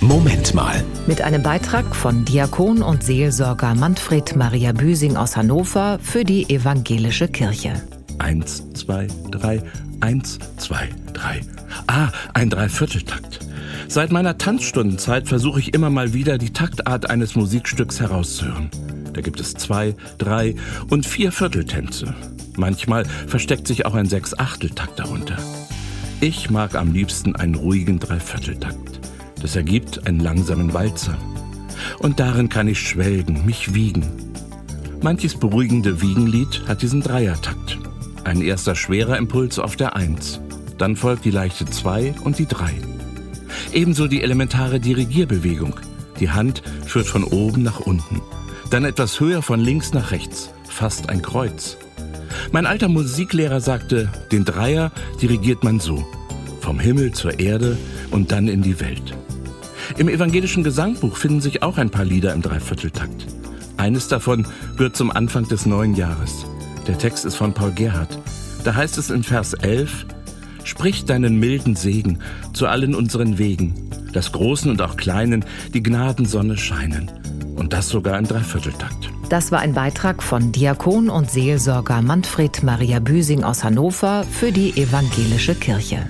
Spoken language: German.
Moment mal. Mit einem Beitrag von Diakon und Seelsorger Manfred Maria Büsing aus Hannover für die Evangelische Kirche. Eins, zwei, drei, eins, zwei, drei. Ah, ein Dreivierteltakt. Seit meiner Tanzstundenzeit versuche ich immer mal wieder die Taktart eines Musikstücks herauszuhören. Da gibt es zwei, drei und vier Vierteltänze. Manchmal versteckt sich auch ein Sechs-Achteltakt darunter. Ich mag am liebsten einen ruhigen Dreivierteltakt. Das ergibt einen langsamen Walzer. Und darin kann ich schwelgen, mich wiegen. Manches beruhigende Wiegenlied hat diesen Dreiertakt. Ein erster schwerer Impuls auf der Eins. Dann folgt die leichte Zwei und die Drei. Ebenso die elementare Dirigierbewegung. Die Hand führt von oben nach unten. Dann etwas höher von links nach rechts. Fast ein Kreuz. Mein alter Musiklehrer sagte, den Dreier dirigiert man so. Vom Himmel zur Erde und dann in die Welt. Im evangelischen Gesangbuch finden sich auch ein paar Lieder im Dreivierteltakt. Eines davon gehört zum Anfang des neuen Jahres. Der Text ist von Paul Gerhardt. Da heißt es in Vers 11, Sprich deinen milden Segen zu allen unseren Wegen, dass Großen und auch Kleinen die Gnadensonne scheinen. Und das sogar im Dreivierteltakt. Das war ein Beitrag von Diakon und Seelsorger Manfred Maria Büsing aus Hannover für die Evangelische Kirche.